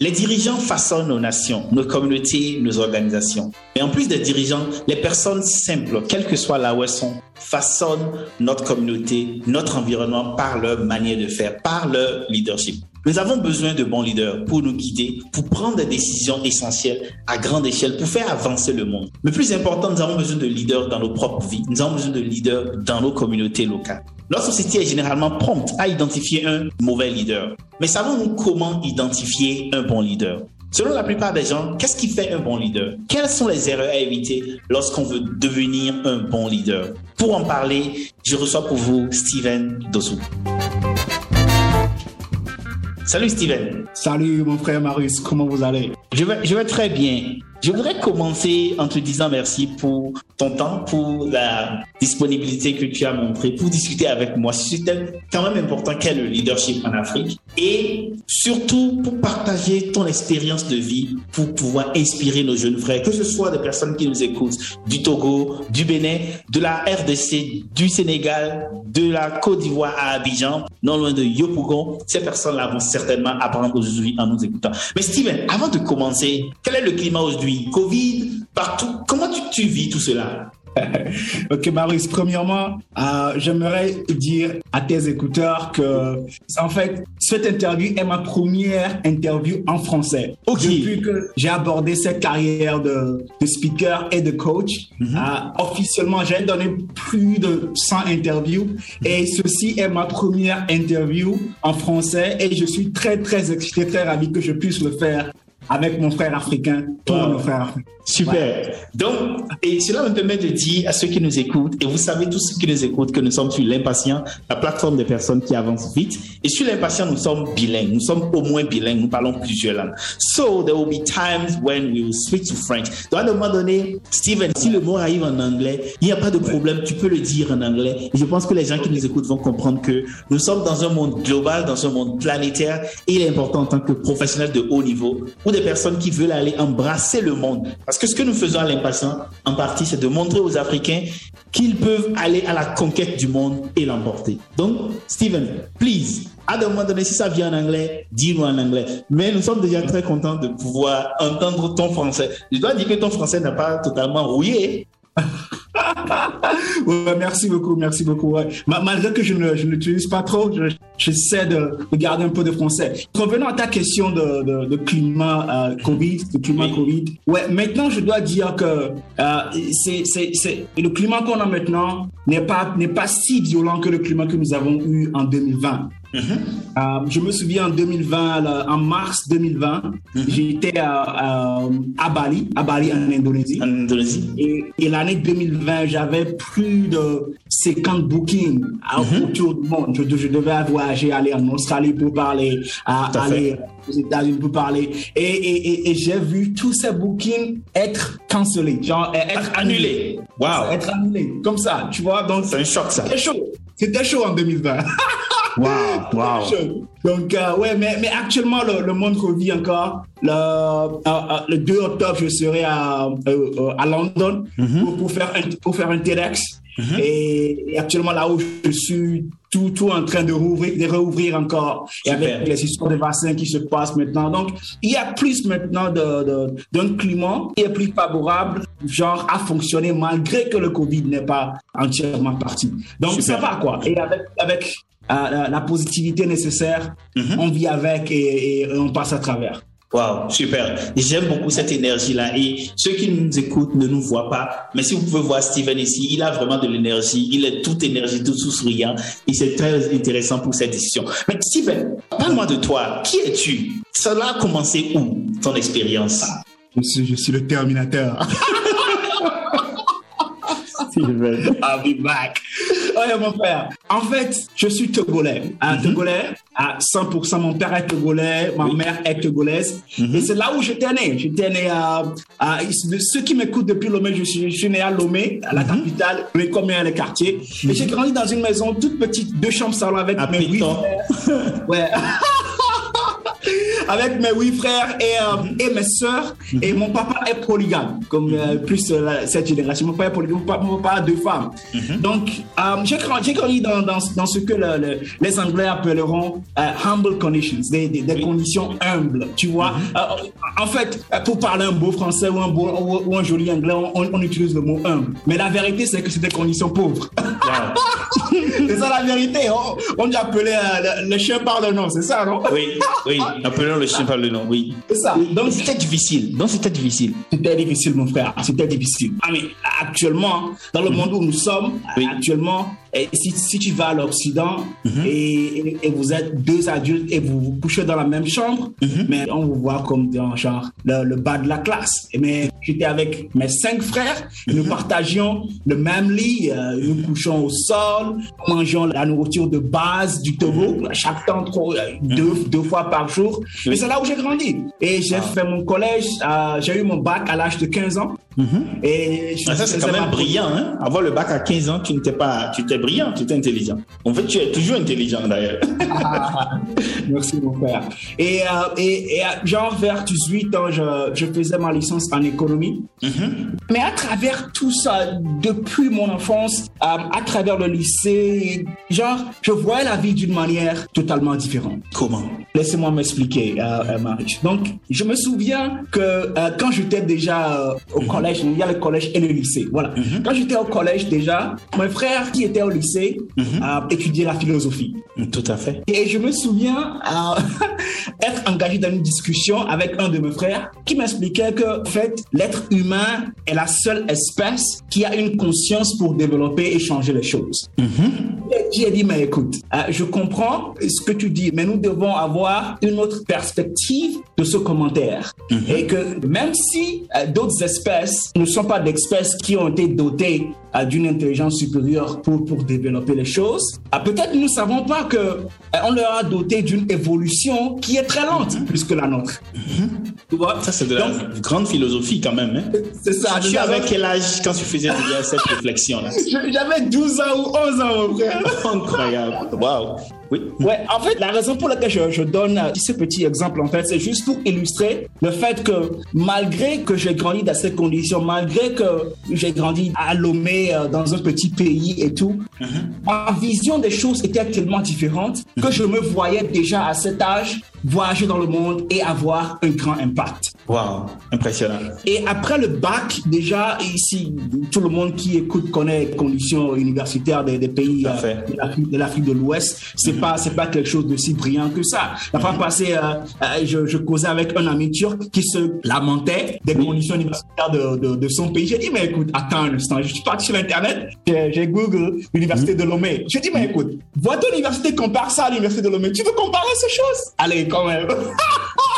Les dirigeants façonnent nos nations, nos communautés, nos organisations. Mais en plus des dirigeants, les personnes simples, quelle que soit là où elles sont, façonnent notre communauté, notre environnement par leur manière de faire, par leur leadership. Nous avons besoin de bons leaders pour nous guider, pour prendre des décisions essentielles à grande échelle, pour faire avancer le monde. Mais plus important, nous avons besoin de leaders dans nos propres vies. Nous avons besoin de leaders dans nos communautés locales. Notre société est généralement prompte à identifier un mauvais leader. Mais savons-nous comment identifier un bon leader? Selon la plupart des gens, qu'est-ce qui fait un bon leader? Quelles sont les erreurs à éviter lorsqu'on veut devenir un bon leader? Pour en parler, je reçois pour vous Steven Dossou. Salut Steven. Salut mon frère Marius, comment vous allez? Je vais, je vais très bien. Je voudrais commencer en te disant merci pour ton temps, pour la disponibilité que tu as montrée, pour discuter avec moi. C'était quand même important qu'est le leadership en Afrique et surtout pour partager ton expérience de vie pour pouvoir inspirer nos jeunes frères, que ce soit des personnes qui nous écoutent du Togo, du Bénin, de la RDC, du Sénégal, de la Côte d'Ivoire à Abidjan, non loin de Yopougon. Ces personnes-là vont certainement apprendre aujourd'hui en nous écoutant. Mais Steven, avant de commencer, quel est le climat aujourd'hui? Covid, partout. Comment tu, tu vis tout cela? Ok, Marius, premièrement, euh, j'aimerais dire à tes écouteurs que, en fait, cette interview est ma première interview en français. Ok. Depuis que j'ai abordé cette carrière de, de speaker et de coach, Mhm. euh, officiellement, j'ai donné plus de 100 interviews et ceci est ma première interview en français et je suis très, très excité, très ravi que je puisse le faire avec mon frère africain, pour Wow. nos frères africains. Super. Donc, et cela me permet de dire à ceux qui nous écoutent, et vous savez tous ceux qui nous écoutent, que nous sommes sur l'impatient, la plateforme des personnes qui avancent vite. Et sur l'impatient, nous sommes bilingues. Nous sommes au moins bilingues. Nous parlons plusieurs langues. So, there will be times when we will switch to French. Donc, à un moment donné, Steven, si le mot arrive en anglais, il n'y a pas de problème. Tu peux le dire en anglais. Et je pense que les gens qui nous écoutent vont comprendre que nous sommes dans un monde global, dans un monde planétaire. Et il est important en tant que professionnel de haut niveau ou des personnes qui veulent aller embrasser le monde. Parce que ce que nous faisons à l'impatient, en partie, c'est de montrer aux Africains qu'ils peuvent aller à la conquête du monde et l'emporter. Donc, Steven, please, à un moment donné, si ça vient en anglais, dis-nous en anglais. Mais nous sommes déjà très contents de pouvoir entendre ton français. Je dois dire que ton français n'a pas totalement rouillé. Merci beaucoup, merci beaucoup. Malgré que je ne je n'utilise pas trop, je- j'essaie de, de garder un peu de français. Revenons à ta question de, de, de climat euh, Covid, de climat Oui. Covid. Ouais, maintenant je dois dire que euh, c'est c'est c'est le climat qu'on a maintenant n'est pas n'est pas si violent que le climat que nous avons eu en 2020. Euh, je me souviens en 2020, là, en mars 2020, j'étais à, à, à Bali, à Bali en Indonésie. En Indonésie. Et, et l'année 2020, j'avais plus de 50 bookings à- Mhm. autour du monde. Je, je devais voyager, aller en Australie pour parler, à, aller aux États-Unis pour parler. Et, et, et, et j'ai vu tous ces bookings être cancellés, genre euh, être Annulé. Wow. Être annulés, comme ça, tu vois. Donc, C'est un choc, ça. c'était chaud. C'était chaud en 2020. Wow. Wow. Donc, euh, ouais, mais, mais actuellement, le, le monde revit encore. Le, euh, euh, le 2 octobre, je serai à, euh, euh, à London pour, pour, faire un, pour faire un TEDx. Et, et actuellement, là où je suis, tout, tout en train de rouvrir, de rouvrir encore. Et Super. avec les histoires de vaccins qui se passent maintenant. Donc, il y a plus maintenant d'un climat qui est plus favorable, genre, à fonctionner malgré que le Covid n'est pas entièrement parti. Donc, Super. ça va, quoi. Et avec, avec euh, la, la positivité nécessaire, on vit avec et, et on passe à travers. Wow, super. J'aime beaucoup cette énergie-là. Et ceux qui nous écoutent ne nous voient pas. Mais si vous pouvez voir Steven ici, il a vraiment de l'énergie. Il est toute énergie, tout souriant. Et c'est très intéressant pour cette discussion. Mais Steven, parle-moi de toi. Qui es-tu? Cela a commencé où, ton expérience? Je suis, je suis le Terminateur. I'll be back. Oh, mon frère. En fait, je suis togolais. Un mm-hmm. Togolais à 100%. Mon père est togolais, ma mère est togolaise. Mm-hmm. Et c'est là où j'étais né. J'étais né à, à, ceux qui m'écoutent depuis Lomé, je suis, je suis né à Lomé, à la capitale, mais comme il y a les quartiers. Et j'ai grandi dans une maison toute petite, deux chambres salon avec mes huit frères. Ouais. Avec mes huit frères et, euh, et mes sœurs. Et mon papa est polygame, comme euh, plus euh, cette génération. Mon papa est polygame, mon papa, a deux femmes. Mhm. Donc, j'ai grandi, dans, dans, dans, ce que les Anglais appelleront humble conditions, des, des, conditions humbles, tu vois. Mhm. en fait, pour parler un beau français ou un, beau, ou, un joli anglais, on, utilise le mot humble. Mais la vérité, c'est que c'est des conditions pauvres. c'est ça la vérité. On, on dit appeler le, chien par le nom, c'est ça, non? Oui, oui. Appelons le chien par le nom, oui. C'est ça. Donc c'était difficile. Donc c'était difficile. C'était difficile, mon frère. C'était difficile. Ah, mais actuellement, dans le monde où nous sommes, actuellement, et si, si, tu vas à l'Occident mhm. et, et, vous êtes deux adultes et vous vous couchez dans la même chambre, mhm. mais on vous voit comme dans genre le, bas de la classe. Et mais j'étais avec mes cinq frères, nous mhm. partagions le même lit, euh, nous couchons au sol, mangeons la nourriture de base du Togo, chaque temps euh, deux, deux fois par jour. Et c'est là où j'ai grandi. Et j'ai ah. fait mon collège, euh, j'ai eu mon bac à l'âge de 15 ans. Et ah, ça, c'est quand même brillant, hein? Avoir le bac à 15 ans, tu n'étais pas, tu brillant, tu étais intelligent. En fait, tu es toujours intelligent d'ailleurs. Merci mon père. Et, euh, et, et, euh, genre vers 18 ans, je, je, faisais ma licence en économie. Mm-hmm. Mais à travers tout ça, depuis mon enfance, euh, à travers le lycée, genre, je voyais la vie d'une manière totalement différente. Comment? Laissez-moi m'expliquer, Marie. Donc, je me souviens que quand j'étais déjà au mm-hmm. collège, il y a le collège et le lycée. Voilà. Mm-hmm. Quand j'étais au collège déjà, mon frère qui était au lycée à étudier la philosophie. Tout à fait. Et je me souviens à être engagé dans une discussion avec un de mes frères qui m'expliquait que, en fait, l'être humain est la seule espèce qui a une conscience pour développer et changer les choses. Mhm. J'ai dit, mais écoute, euh, je comprends ce que tu dis, mais nous devons avoir une autre perspective de ce commentaire. Mhm. Et que même si euh, d'autres espèces ne sont pas d'espèces qui ont été dotées euh, d'une intelligence supérieure pour, pour développer les choses, peut-être nous ne savons pas que on leur a doté d'une évolution qui est très lente mhm. plus que la nôtre. Tu vois? Ça, c'est de la grande philosophie quand même. Hein? C'est ça. Tu avais quel âge quand tu faisais cette réflexion-là J'avais 12 ans ou 11 ans, mon frère. Incroyable. Waouh. Oui. Ouais, en fait, la raison pour laquelle je, je donne ce petit exemple, en fait, c'est juste pour illustrer le fait que malgré que j'ai grandi dans ces conditions, malgré que j'ai grandi à Lomé, euh, dans un petit pays et tout, mm-hmm. ma vision des choses était tellement différente que je me voyais déjà à cet âge voyager dans le monde et avoir un grand impact. Wow, impressionnant. Et après le bac, déjà, ici, tout le monde qui écoute connaît les conditions universitaires des, pays euh, de l'Afrique de l'Ouest. C'est mm-hmm. pas, c'est pas quelque chose de si brillant que ça. La fois mm-hmm. passée, euh, euh, je, je, causais avec un ami turc qui se lamentait des conditions universitaires de, de, de son pays. J'ai dit, mais écoute, attends un instant. Je suis parti sur Internet, j'ai Google, l'université mm-hmm. de Lomé. J'ai dit, mais écoute, votre université compare ça à l'université de Lomé. Tu veux comparer ces choses? Allez, quand même.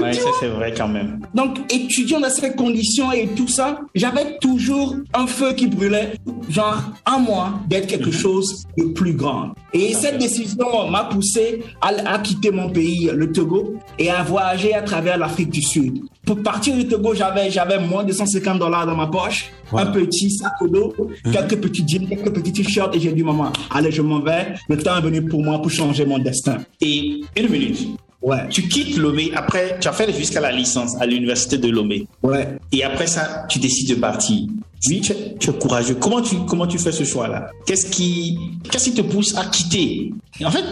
ouais, ça c'est vrai quand même. Donc, étudiant dans ces conditions et tout ça, j'avais toujours un feu qui brûlait, genre en moi, d'être quelque mhm. chose de plus grand. Et cette décision m'a poussé à, quitter mon pays, le Togo, et à voyager à travers l'Afrique du Sud. Pour partir du Togo, j'avais, j'avais moins de 150 dollars dans ma poche, un petit sac au dos, mhm. quelques petits jeans, quelques petits t-shirts, et j'ai dit, maman, allez, je m'en vais. Le temps est venu pour moi pour changer mon destin. Et une minute. Ouais. Tu quittes Lomé, après, tu as fait jusqu'à la licence à l'université de Lomé. Ouais. Et après ça, tu décides de partir. Oui, tu, es courageux. Comment tu, comment tu fais ce choix-là? Qu'est-ce qui, qu'est-ce qui te pousse à quitter? En fait,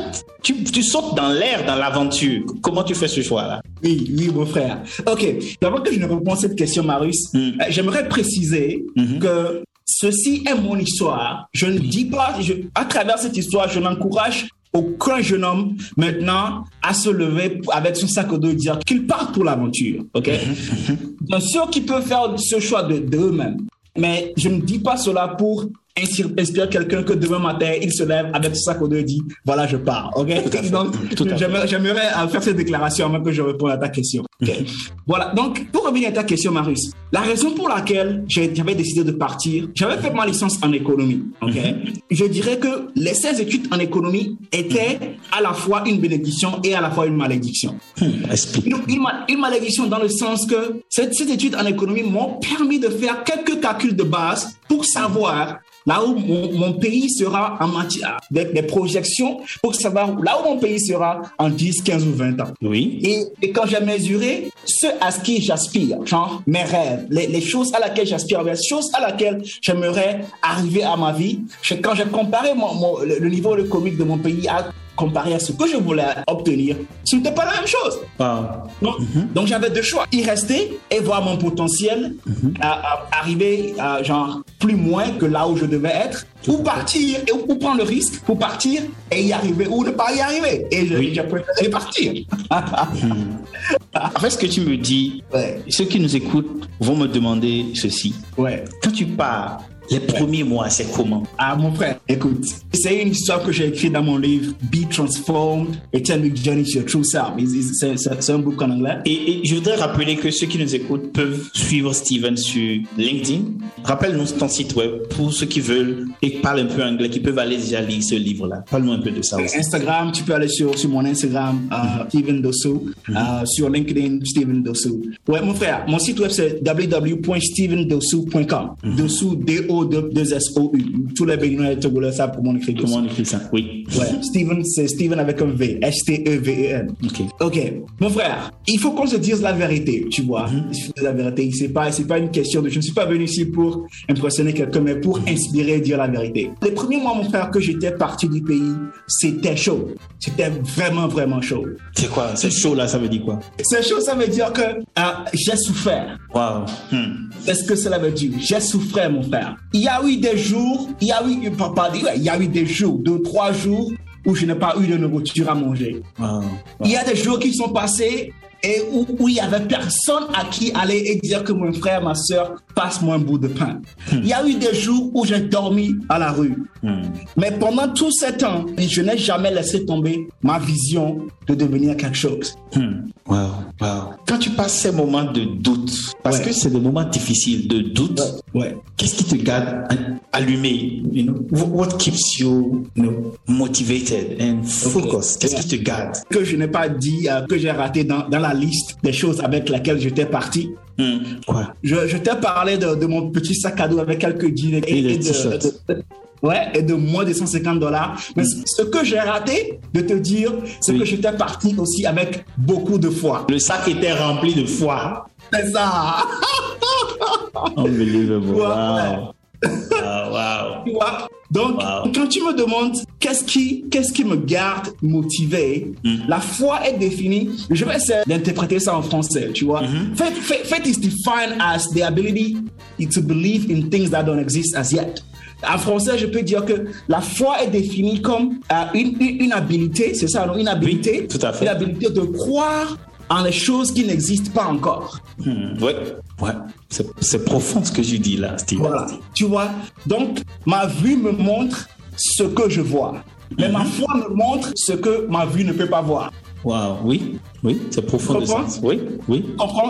tu, tu sautes dans l'air, dans l'aventure. Comment tu fais ce choix-là? Oui, oui, mon frère. Ok. D'abord que je ne réponds à cette question, Marius, hmm. euh, j'aimerais préciser hmm. que ceci est mon histoire. Je ne dis pas, je, à travers cette histoire, je n'encourage aucun jeune homme maintenant à se lever avec son sac et dire qu'il part pour l'aventure. Ok? Bien sûr qu'ils peuvent faire ce choix de d'eux-mêmes, mais je ne dis pas cela pour inspirer quelqu'un que demain matin, il se lève avec sac au dos et dit, voilà, je pars. OK? Donc, j'aimerais faire cette déclaration avant que je réponde à ta question. OK? voilà. Donc, pour revenir à ta question, Marius, la raison pour laquelle j'avais décidé de partir, j'avais fait ma licence en économie. OK? Mhm. Je dirais que les 16 études en économie étaient à la fois une bénédiction et à la fois une malédiction. Hmm, explique. Une, une, malédiction dans le sens que cette, cette étude en économie m'ont permis de faire quelques calculs de base pour savoir là où mon, pays sera en matière des, projections pour savoir là où mon pays sera en 10, 15 ou 20 ans. Oui. Et, et quand j'ai mesuré ce à ce qui j'aspire, genre mes rêves, les, choses à laquelle j'aspire, les choses à laquelle j'aimerais arriver à ma vie, quand j'ai comparé mon, le, niveau de comique de mon pays à comparé à ce que je voulais obtenir, ce n'était pas la même chose. Mhm. Donc j'avais deux choix. Y rester et voir mon potentiel mhm. arriver à, genre plus moins que là où je devais être, ou partir et ou prendre le risque pour partir et y arriver ou ne pas y arriver. Et j'ai préféré partir. Mhm. Fait, ce que tu me dis, ceux qui nous écoutent vont me demander ceci. Ouais. Quand tu pars, les premiers mois, c'est comment? Ah, mon frère, écoute, c'est une histoire que j'ai écrite dans mon livre Be Transformed et Tell Me Journey to Your True Self. C'est un bouquin en anglais. Et, je voudrais rappeler que ceux qui nous écoutent peuvent suivre Steven sur LinkedIn. Rappelle-nous ton site web pour ceux qui veulent et parlent un peu anglais, qui peuvent aller déjà lire ce livre-là. Parle-nous un peu de ça aussi. Instagram, tu peux aller sur, sur mon Instagram, uh, Steven Dossou. Uh, sur LinkedIn, Steven Dossou. Ouais, mon frère, mon site web c'est www.stevendossou.com. Mm Dossou, D-O deux s o u Tous les Béninois et Togolais savent comment on écrit Comment on écrit ça, oui. Ouais, Steven, c'est Steven avec un V. S-T-E-V-E-N. OK. OK. Mon frère, il faut qu'on se dise la vérité, tu vois. Mm -hmm. La vérité, c'est pas, c'est pas une question de, je ne suis pas venu ici pour impressionner quelqu'un, mais pour inspirer et dire la vérité. Les premiers mois, mon frère, que j'étais parti du pays, c'était chaud. C'était vraiment, vraiment chaud. C'est quoi? C'est chaud, là, ça veut dire quoi? C'est chaud, ça veut dire que euh, j'ai souffert. Wow. Hmm. Qu'est-ce que cela veut dire? J'ai souffert, mon frère? Il y a eu des jours, il y a eu, pas dire, il y a eu des jours, deux, trois jours où je n'ai pas eu de nourriture à manger. Il y a des jours qui sont passés et où, où, il y avait personne à qui aller et dire que mon frère, ma soeur, passe-moi un bout de pain. Hmm. Il y a eu des jours où j'ai dormi à la rue. Hmm. Mais pendant tout ce temps, je n'ai jamais laissé tomber ma vision de devenir quelque chose. Hmm. Wow, wow. Quand tu passes ces moments de doute, parce que c'est des moments difficiles de doute, ouais. qu'est-ce qui te garde allumé? You know? What keeps you, you know, motivated and focused? Qu'est-ce qui te garde? Que je n'ai pas dit, euh, que j'ai raté dans, dans la liste des choses avec lesquelles j'étais parti. Quoi? Je, je t'ai parlé de, de, mon petit sac à dos avec quelques jeans et, et, et de, ouais, et de moins de 150 dollars. Mais mm. ce que j'ai raté de te dire, c'est oui. que j'étais parti aussi avec beaucoup de foi. Le sac était rempli de foi. C'est ça. Unbelievable. Wow. wow. wow. Donc, wow. quand tu me demandes qu'est-ce qui, qu'est-ce qui me garde motivé, mm. la foi est définie. Je vais essayer d'interpréter ça en français, tu vois. Mm-hmm. Faith, faith, faith is defined as the ability to believe in things that don't exist as yet. En français, je peux dire que la foi est définie comme euh, une, une, une, habilité, c'est ça, non? Une habilité, oui, tout à fait. une habilité de croire en les choses qui n'existent pas encore. Hmm, ouais, ouais. C'est profond ce que je dis là, Steve. Voilà, tu vois. Donc, ma vue me montre ce que je vois. Mais mm -hmm. ma foi me montre ce que ma vue ne peut pas voir. Wow, oui, oui, c'est profond de sens. Oui, oui.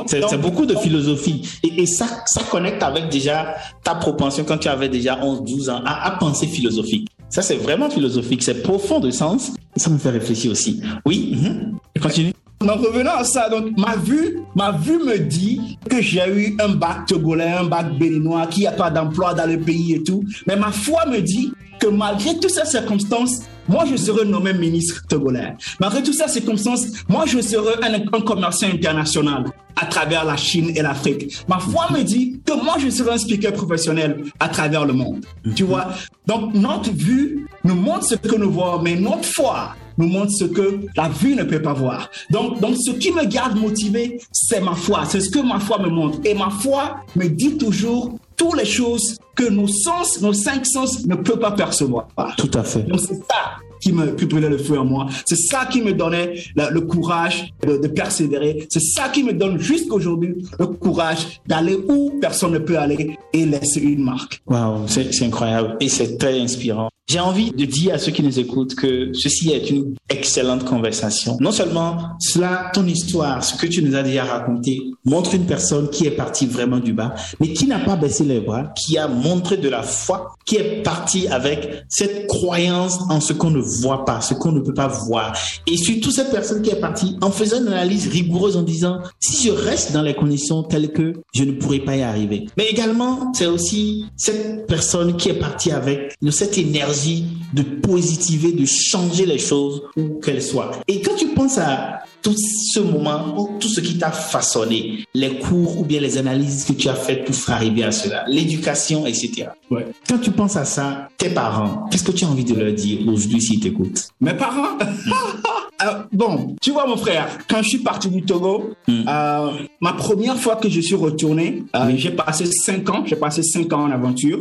C'est beaucoup de philosophie. Et, et, ça, ça connecte avec déjà ta propension quand tu avais déjà 11, 12 ans à, à penser philosophique. Ça, c'est vraiment philosophique. C'est profond de sens. Et ça me fait réfléchir aussi. Oui, mm -hmm. continue. En revenant à ça, donc ma vue, ma vue me dit que j'ai eu un bac togolais, un bac béninois, qu'il n'y a pas d'emploi dans le pays et tout. Mais ma foi me dit que malgré toutes ces circonstances, moi, je serai nommé ministre togolais. Malgré toutes ces circonstances, moi, je serai un, un commerçant international à travers la Chine et l'Afrique. Ma foi me dit que moi, je serai un speaker professionnel à travers le monde. Tu vois? Donc, notre vue nous montre ce que nous voyons, mais notre foi nous montre ce que la vue ne peut pas voir. Donc, donc ce qui me garde motivé, c'est ma foi. C'est ce que ma foi me montre. Et ma foi me dit toujours toutes les choses que nos sens, nos cinq sens ne peuvent pas percevoir. Tout à fait. Donc, c'est ça qui me brûlait le feu en moi. C'est ça qui me donnait le, courage de, persévérer. C'est ça qui me donne jusqu'à aujourd'hui le courage d'aller où personne ne peut aller et laisser une marque. Waouh, c'est incroyable et c'est très inspirant. J'ai envie de dire à ceux qui nous écoutent que ceci est une excellente conversation. Non seulement cela, ton histoire, ce que tu nous as déjà raconté, montre une personne qui est partie vraiment du bas, mais qui n'a pas baissé les bras, qui a montré de la foi, qui est partie avec cette croyance en ce qu'on ne voit pas, ce qu'on ne peut pas voir. Et surtout cette personne qui est partie en faisant une analyse rigoureuse en disant, si je reste dans les conditions telles que je ne pourrai pas y arriver. Mais également, c'est aussi cette personne qui est partie avec cette énergie de positiver, de changer les choses où qu'elles soient. Et quand tu penses à tout ce moment, tout ce qui t'a façonné, les cours ou bien les analyses que tu as faites pour arriver à cela, l'éducation, etc. Ouais. Quand tu penses à ça, tes parents, qu'est-ce que tu as envie de leur dire aujourd'hui s'ils t'écoutent? Mes parents? Euh, Bon, tu vois mon frère, quand je suis parti du Togo, hmm. euh, ma première fois que je suis retourné, euh, j'ai passé cinq ans, j'ai passé cinq ans en aventure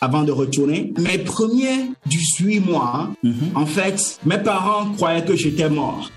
avant de retourner. Mes premiers 18 mois, hmm. en fait, mes parents croyaient que j'étais mort.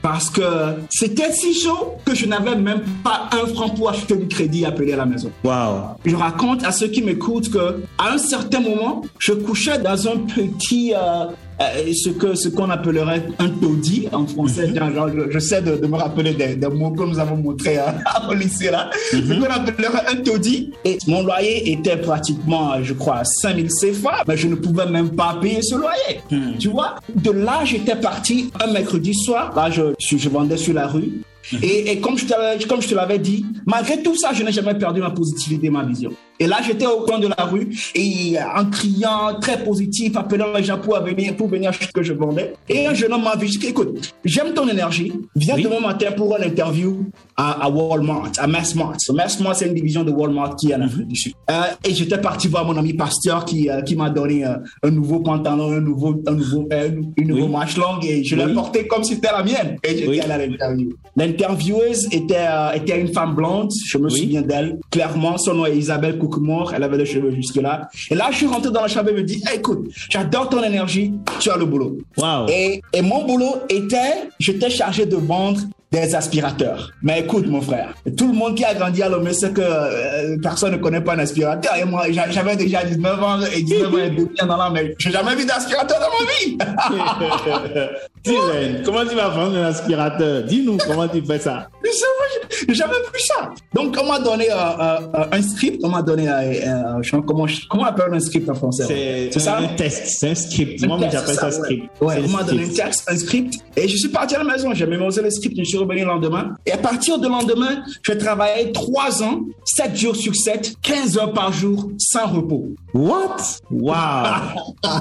Parce parce que c'était si chaud que je n'avais même pas un franc pour acheter du crédit appelé à la maison. Wow. Je raconte à ceux qui m'écoutent que à un certain moment, je couchais dans un petit euh, euh, ce que ce qu'on appellerait un taudis en français. Mhm. je, sais de, me rappeler des, mots que nous avons montrés hein, au lycée là. Ce mhm. qu'on appellerait un taudis. Et mon loyer était pratiquement, je crois, 5000 CFA, mais je ne pouvais même pas payer ce loyer. Mhm. Tu vois, de là j'étais parti un mercredi soir. Là, je, je vendais sur la rue. Et, comme, je comme je te l'avais dit, malgré tout ça, je n'ai jamais perdu ma positivité, ma vision. Et là, j'étais au coin de la rue et en criant très positif, appelant les gens pour venir, pour venir acheter ce que je vendais. Et un jeune homme m'a vu, dit, écoute, j'aime ton énergie, viens demain matin pour une interview à, Walmart, à Massmart. Massmart, c'est une division de Walmart qui est en Afrique du Sud. Euh, et j'étais parti voir mon ami pasteur qui, euh, qui m'a donné euh, un nouveau pantalon, un nouveau, un nouveau, une nouvelle marche longue et je l'ai porté comme si c'était la mienne. Et j'étais allé à l'interview. L'intervieweuse était, était une femme blonde, je me souviens d'elle. Clairement, son nom est Isabelle Cook mort, elle avait les cheveux jusque-là. Et là, je suis rentré dans la chambre et me dit, écoute, j'adore ton énergie, tu as le boulot. Wow. Et, et mon boulot était, j'étais chargé de vendre des aspirateurs. Mais écoute, mon frère, tout le monde qui a grandi à Lomé sait que euh, personne ne connaît pas un aspirateur. Et moi, j'avais déjà 19 ans et 19 ans et demi dans la mais j'ai jamais vu d'aspirateur dans ma vie. Steven, comment tu vas vendre un aspirateur? Dis-nous comment tu fais ça? J'ai jamais vu ça. Donc, on m'a donné euh, euh, un script, on m'a donné, comment, comment on appelle un script en français? C'est ça? un test, c'est un script. Moi, j'appelle ça, script. Ouais, on m'a donné un texte, un script, et je suis parti à la maison. J'ai mémorisé le script, je suis revenu le lendemain. Et à partir du lendemain, je travaillais trois ans, 7 jours sur 7, 15 heures par jour, sans repos. What? Wow!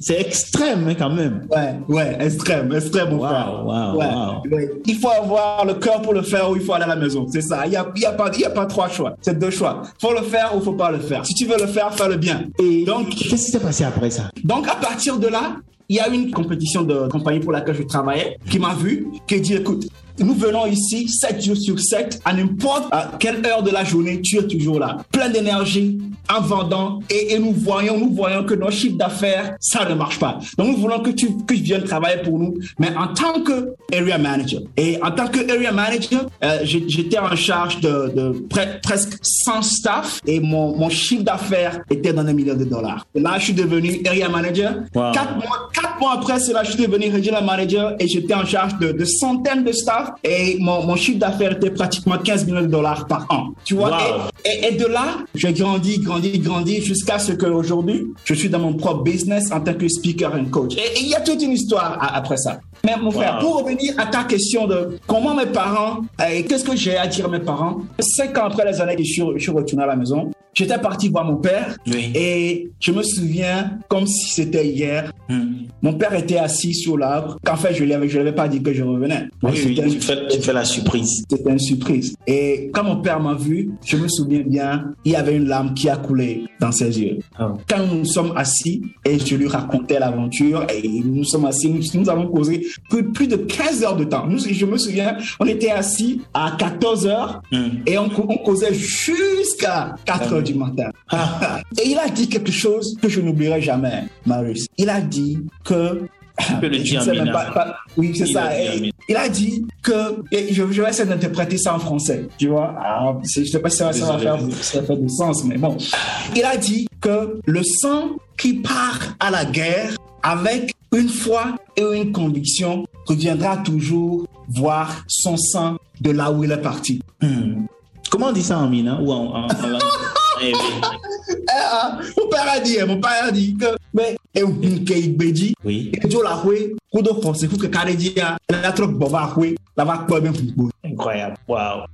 C'est extrême, hein, quand même. Ouais, ouais, extrême, extrême, frère. Wow, ouais, Il faut avoir le cœur pour le faire ou il faut aller à la maison. C'est ça. Il n'y a, y a, pas, y a pas trois choix. C'est deux choix. faut le faire ou faut pas le faire. Si tu veux le faire, fais-le bien. Et donc, qu'est-ce qui s'est passé après ça? Donc, à partir de là, il y a une compétition de compagnie pour laquelle je travaillais qui m'a vu, qui dit écoute, nous venons ici 7 jours sur 7, à n'importe quelle heure de la journée, tu es toujours là, plein d'énergie, en vendant, et, nous voyons, nous voyons que nos chiffres d'affaires, ça ne marche pas. Donc nous voulons que tu, que tu viennes travailler pour nous, mais en tant que area manager. Et en tant que area manager, euh, j'étais en charge de, presque 100 staff et mon, mon chiffre d'affaires était dans des millions de dollars. Et là, je suis devenu area manager. Quatre, mois, quatre mois après cela, je suis devenu regional manager et j'étais en charge de, de centaines de staff et mon, mon chiffre d'affaires était pratiquement 15 millions de dollars par an. Tu vois, et, et, de là, j'ai grandi, grandi, grandi jusqu'à ce qu'aujourd'hui, je suis dans mon propre business en tant que speaker et coach. Et il y a toute une histoire après ça. Mais mon frère, pour revenir à ta question de comment mes parents, et qu'est-ce que j'ai à dire à mes parents, cinq ans après les années que je suis, je suis retourné à la maison, J'étais parti voir mon père et je me souviens comme si c'était hier. Hmm. Mon père était assis sur l'arbre. Qu'en fait, je ne lui avais pas dit que je revenais. C'était tu, fais, tu fais la surprise. C'était une surprise. Et quand mon père m'a vu, je me souviens bien, il y avait une larme qui a coulé dans ses yeux. Ah. Quand nous sommes assis et je lui racontais l'aventure et nous sommes assis, nous, nous avons causé plus, plus de 15 heures de temps. Nous, je me souviens, on était assis à 14 heures Hmm. et on, on causait jusqu'à 4 heures du matin. Ah. Et il a dit quelque chose que je n'oublierai jamais, Marius. Il a dit que. Peux le Je dire ne sais en même mina. pas- pas- oui, c'est ça. dit il a dit que. et je, je vais essayer d'interpréter ça en français. Tu vois Alors, Je ne sais pas si ça, va- ça va faire, ça faire du sens, mais bon. Il a dit que le sang qui part à la guerre avec une foi et une conviction reviendra toujours voir son sang de là où il est parti. Hmm. Comment on dit ça en mina ou en, en, en Eh oui. Ah, mon père a dit, hein, mon père a dit que, mais, et ou nke igbeji, Oui. et jo la hwe, kudo fonse, fu ke kare di ya, la trop boba hwe, la va kwa ben fukbo. Incroyable.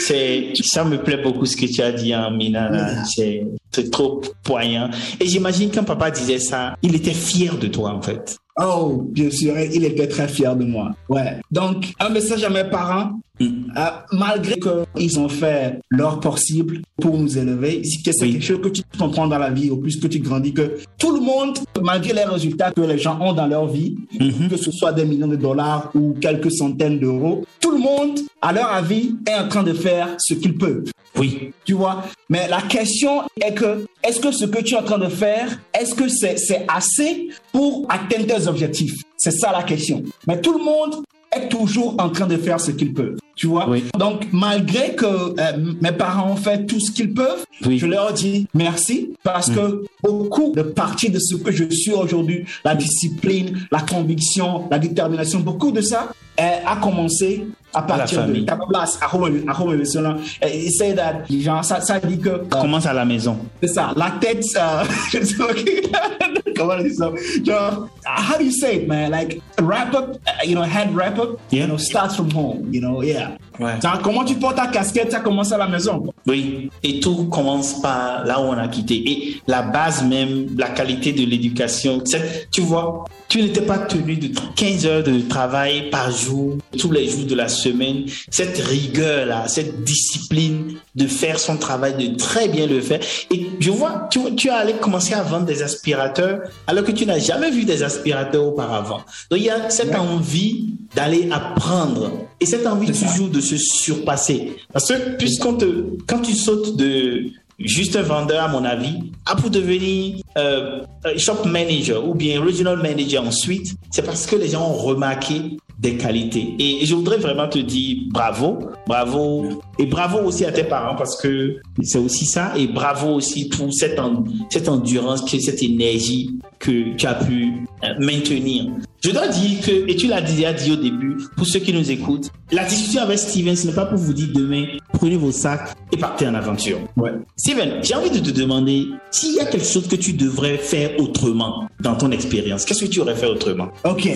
C'est, ça me plaît beaucoup ce que tu as dit en Mina. là. C'est, c'est trop poignant. Et j'imagine quand papa disait ça, il était fier de toi en fait. Oh, bien sûr, il était très fier de moi. Ouais. Donc, un message à mes parents, Hmm. euh, malgré qu'ils ont fait leur possible pour nous élever, c'est Oui. quelque chose que tu comprends dans la vie, au plus que tu grandis, que tout le monde, malgré les résultats que les gens ont dans leur vie, Mhm. que ce soit des millions de dollars ou quelques centaines d'euros, tout le monde, à leur avis, est en train de faire ce qu'il peut. Oui. Tu vois? Mais la question est que, est-ce que ce que tu es en train de faire, est-ce que c'est assez pour atteindre tes objectifs? C'est ça la question. Mais tout le monde est toujours en train de faire ce qu'il peut. Tu vois? Oui. Donc, malgré que euh, mes parents ont fait tout ce qu'ils peuvent, Oui. je leur dis merci parce que beaucoup de parties de ce que je suis aujourd'hui, la discipline, la conviction, la détermination, beaucoup de ça euh, a commencé à partir de famille. ta place. À Rome, à cela. Et say that, genre, ça, ça dit que euh, Commence à la maison. c'est ça, la tête, euh, comment on dit ça? Genre, how do you say it, man? Like, wrap up, uh, you know, head wrap up, Yeah. you know, starts from home, you know, yeah. Ouais. Genre, comment tu portes ta casquette, ça commence à la maison? Oui, et tout commence par là où on a quitté. Et la base même, la qualité de l'éducation, tu vois, tu n'étais pas tenu de 15 heures de travail par jour, tous les jours de la semaine. Cette rigueur-là, cette discipline de faire son travail, de très bien le faire. Et je vois, tu, tu es allé commencer à vendre des aspirateurs alors que tu n'as jamais vu des aspirateurs auparavant. Donc il y a cette envie d'aller apprendre et cette envie toujours de se surpasser. Parce que puisqu'on te, quand tu sautes de juste un vendeur, à mon avis, à pour devenir euh, euh, shop manager ou bien regional manager ensuite, c'est parce que les gens ont remarqué des qualités. Et, je voudrais vraiment te dire bravo, bravo, et bravo aussi à tes parents parce que c'est aussi ça, et bravo aussi pour cette, en- cette endurance, cette énergie que tu as pu euh, maintenir. Je dois dire que, et tu l'as déjà dit au début, pour ceux qui nous écoutent, la discussion avec Steven, ce n'est pas pour vous dire demain, prenez vos sacs et partez en aventure. Ouais. Steven, j'ai envie de te demander s'il y a quelque chose que tu devrais faire autrement dans ton expérience. Qu'est-ce que tu aurais fait autrement? Ok.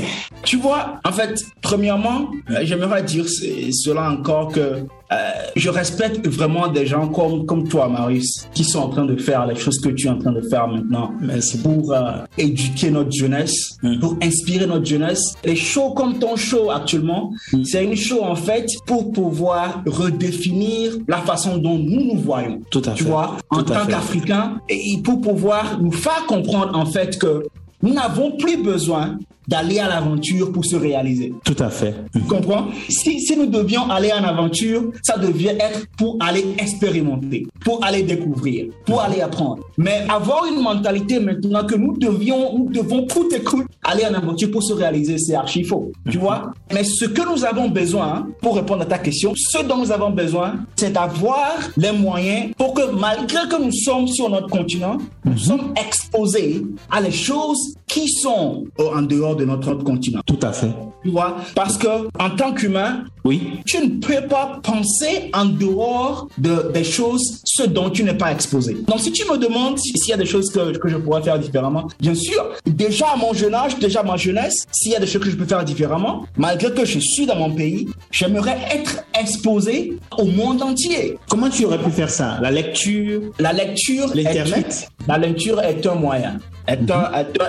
Tu vois, en fait, premièrement, euh, j'aimerais dire ce- cela encore que euh, je respecte vraiment des gens comme, comme toi, Marius, qui sont en train de faire les choses que tu es en train de faire maintenant. Merci. Pour euh, éduquer notre jeunesse, Mm. pour inspirer notre jeunesse. Les shows comme ton show actuellement, c'est une show en fait pour pouvoir redéfinir la façon dont nous nous voyons. Tout à Tu fait. vois, en Tout tant qu'Africains, et pour pouvoir nous faire comprendre en fait que nous n'avons plus besoin d'aller à l'aventure pour se réaliser. Tout à fait. Tu comprends? Si, si nous devions aller en aventure, ça devait être pour aller expérimenter, pour aller découvrir, pour aller apprendre. Mais avoir une mentalité maintenant que nous devions, nous devons coûte et coûte aller en aventure pour se réaliser, c'est archi faux. Tu vois? Mais ce que nous avons besoin, hein, pour répondre à ta question, ce dont nous avons besoin, c'est d'avoir les moyens pour que malgré que nous sommes sur notre continent, nous sommes exposés à les choses qui sont en dehors de notre continent. Tout à fait. Tu vois Parce que en tant qu'humain, Oui. tu ne peux pas penser en dehors de, des choses, ce dont tu n'es pas exposé. Donc, si tu me demandes si- s'il y a des choses que, que je pourrais faire différemment, bien sûr, déjà à mon jeune âge, déjà à ma jeunesse, s'il y a des choses que je peux faire différemment, malgré que je suis dans mon pays, j'aimerais être exposé au monde entier. Comment tu aurais pu faire ça? La lecture? La lecture, L'Internet? la lecture est un moyen. Elle donne,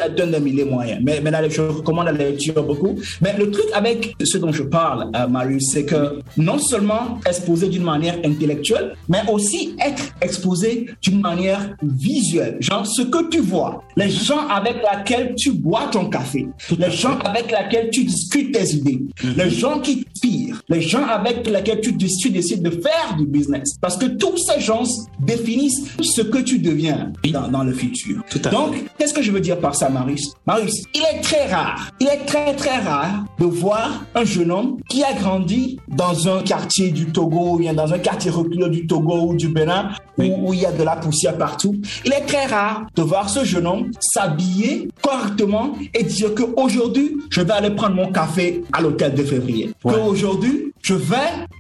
elle donne, un millier moyen. Mais, mais là, je recommande la lecture beaucoup. Mais le truc avec ce dont je parle, euh, Marius, c'est que non seulement exposer d'une manière intellectuelle, mais aussi être exposé d'une manière visuelle. Genre, ce que tu vois, les gens avec lesquels tu bois ton café, les gens avec lesquels tu discutes tes idées, mhm. les gens qui pire, les gens avec lesquels tu, tu décides de faire du business. Parce que tous ces gens définissent ce que tu deviens dans, dans le futur. Donc, qu'est-ce que je veux dire par ça, Marius? Marius, il est très rare, il est très très rare de voir un jeune homme qui a grandi dans un quartier du Togo, ou bien dans un quartier reculé du Togo ou du Bénin, où, il y a de la poussière partout. Il est très rare de voir ce jeune homme s'habiller correctement et dire qu'aujourd'hui, je vais aller prendre mon café à l'hôtel de février. Qu'aujourd'hui, je vais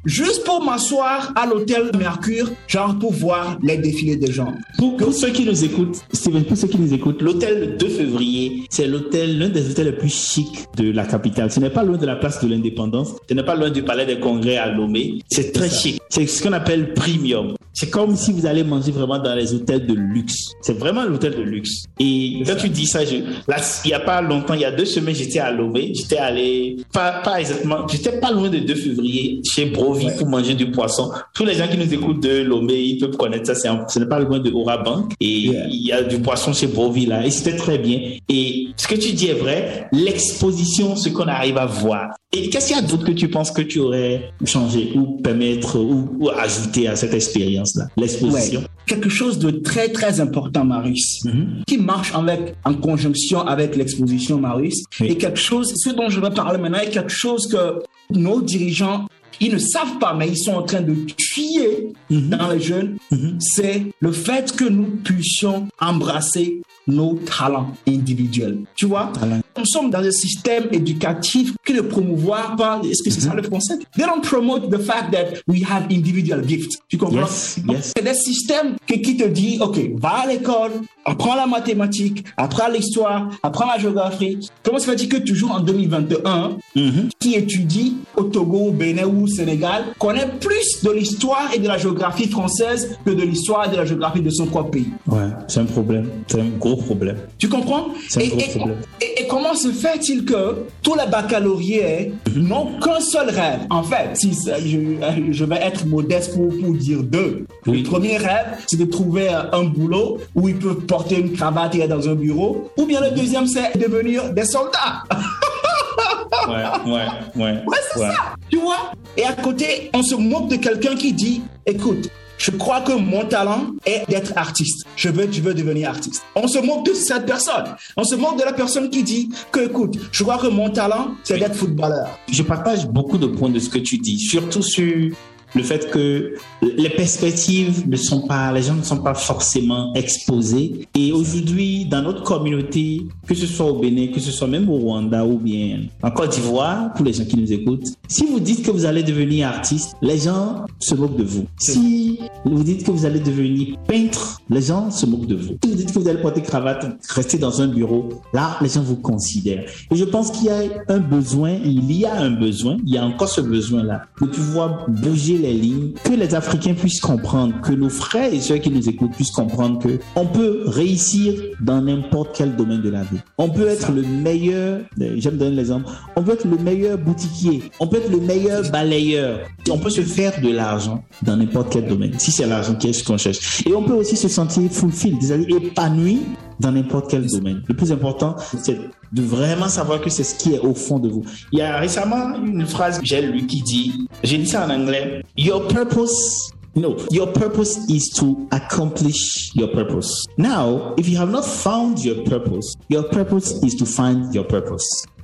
juste pour m'asseoir à l'hôtel Mercure, genre pour voir les défilés des gens. Pour, ceux qui nous écoutent, Steven, pour ceux qui nous écoutent, l'hôtel 2 février, c'est l'hôtel, l'un des hôtels les plus chics de la capitale. Ce n'est pas loin de la place de l'indépendance, ce n'est pas loin du palais des congrès à Lomé. C'est très chic. C'est ce qu'on appelle premium. C'est comme si vous allez manger vraiment dans les hôtels de luxe. C'est vraiment l'hôtel de luxe. Et quand tu dis ça, je, là, il y a pas longtemps, il y a deux semaines, j'étais à Lomé. J'étais allé, pas, pas exactement, j'étais pas loin de 2 février chez Brovi pour manger du poisson. Tous les gens qui nous écoutent de Lomé, ils peuvent connaître ça. Ce n'est pas loin de Aura Bank. Et il y a du poisson chez Brovi là. Et c'était très bien. Et ce que tu dis est vrai. L'exposition, ce qu'on arrive à voir. Et qu'est-ce qu'il y a d'autre que tu penses que tu aurais changé ou permettre ou, ou ajouter à cette expérience? L'exposition. Quelque chose de très, très important, Marius, mhm. qui marche avec, en conjonction avec l'exposition, Marius, et quelque chose, ce dont je vais parler maintenant, est quelque chose que nos dirigeants ils ne savent pas, mais ils sont en train de tuer mhm. dans les jeunes, mhm. c'est le fait que nous puissions embrasser nos talents individuels. Tu vois, nous sommes dans un système éducatif qui ne promouvoit pas, est-ce que c'est ça le concept? They don't promote the fact that we have individual gifts. Tu comprends? C'est des systèmes qui, qui te disent, OK, va à l'école, apprends la mathématique, apprends l'histoire, apprends la géographie. Comment se fait-il que toujours en 2021, mhm. qui étudie au Togo, au Bénin ou au Sénégal, connaît plus de l'histoire et de la géographie française que de l'histoire et de la géographie de son propre pays? Ouais, c'est un problème. C'est un gros problème. Tu comprends? C'est un gros problème. Et, comment se fait-il que tous les baccalauréats n'ont qu'un seul rêve? En fait, si je, je, vais être modeste pour, pour dire deux. Le premier rêve, c'est de trouver un boulot où ils peuvent porter une cravate et être dans un bureau. Ou bien le deuxième, c'est devenir des soldats. ouais, ouais, ouais. Ouais, c'est ça. Tu vois? Et à côté, on se moque de quelqu'un qui dit, écoute, je crois que mon talent est d'être artiste. Je veux, je veux devenir artiste. On se moque de cette personne. On se moque de la personne qui dit que, écoute, je crois que mon talent, c'est d'être footballeur. Je partage beaucoup de points de ce que tu dis, surtout sur le fait que les perspectives ne sont pas, les gens ne sont pas forcément exposés. Et aujourd'hui, dans notre communauté, que ce soit au Bénin, que ce soit même au Rwanda ou bien en Côte d'Ivoire, pour les gens qui nous écoutent, si vous dites que vous allez devenir artiste, les gens se moquent de vous. Si vous dites que vous allez devenir peintre, les gens se moquent de vous. Si vous dites que vous allez porter cravate, rester dans un bureau, là, les gens vous considèrent. Et je pense qu'il y a un besoin, il y a un besoin, il y a encore ce besoin-là de pouvoir bouger les lignes, que les Africains puissent comprendre, que nos frères et ceux qui nous écoutent puissent comprendre que on peut réussir dans n'importe quel domaine de la vie. On peut être le meilleur, euh, j'aime donner l'exemple, on peut être le meilleur boutiquier, on peut être le meilleur balayeur, on peut se faire de l'argent dans n'importe quel domaine, si c'est l'argent qui est ce qu'on cherche. Et on peut aussi se sentir fulfilled, c'est-à-dire épanoui dans n'importe quel domaine. Le plus important, c'est de vraiment savoir que c'est ce qui est au fond de vous. Il y a récemment une phrase que j'ai lue qui dit, j'ai dit ça en anglais, Your purpose No, your purpose is to accomplish your purpose. Now, if you have not found your purpose, your purpose is to find your purpose.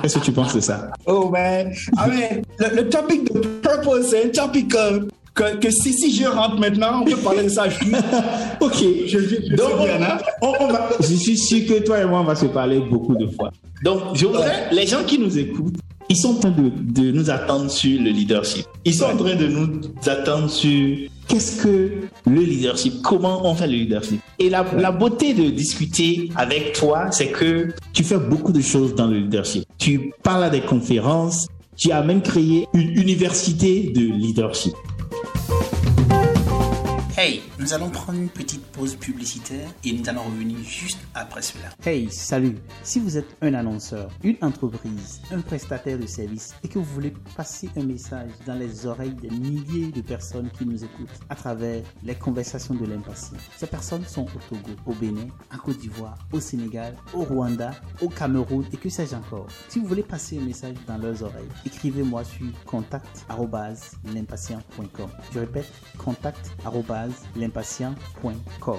Qu'est-ce que tu penses de ça? Oh man, I mean, le, le topic de purpose, c'est un topic euh, que, si, si je rentre maintenant, on peut parler de ça. ok. Je, je, Donc, hein. on, va, je suis sûr que toi et moi, on va se parler beaucoup de fois. Donc, je voudrais, les gens qui nous écoutent, ils sont en train de, de nous attendre sur le leadership. Ils sont en train de nous attendre sur qu'est-ce que le leadership, comment on fait le leadership. Et la, la beauté de discuter avec toi, c'est que tu fais beaucoup de choses dans le leadership. Tu parles à des conférences, tu as même créé une université de leadership. Hey, nous allons prendre une petite pause publicitaire et nous allons revenir juste après cela. Hey, salut. Si vous êtes un annonceur, une entreprise, un prestataire de services et que vous voulez passer un message dans les oreilles des milliers de personnes qui nous écoutent à travers les conversations de l'impatient, ces personnes sont au Togo, au Bénin, en Côte d'Ivoire, au Sénégal, au Rwanda, au Cameroun et que sais-je encore. Si vous voulez passer un message dans leurs oreilles, écrivez-moi sur contact@l'impatient.com. Je répète, contact@l'impatient.com.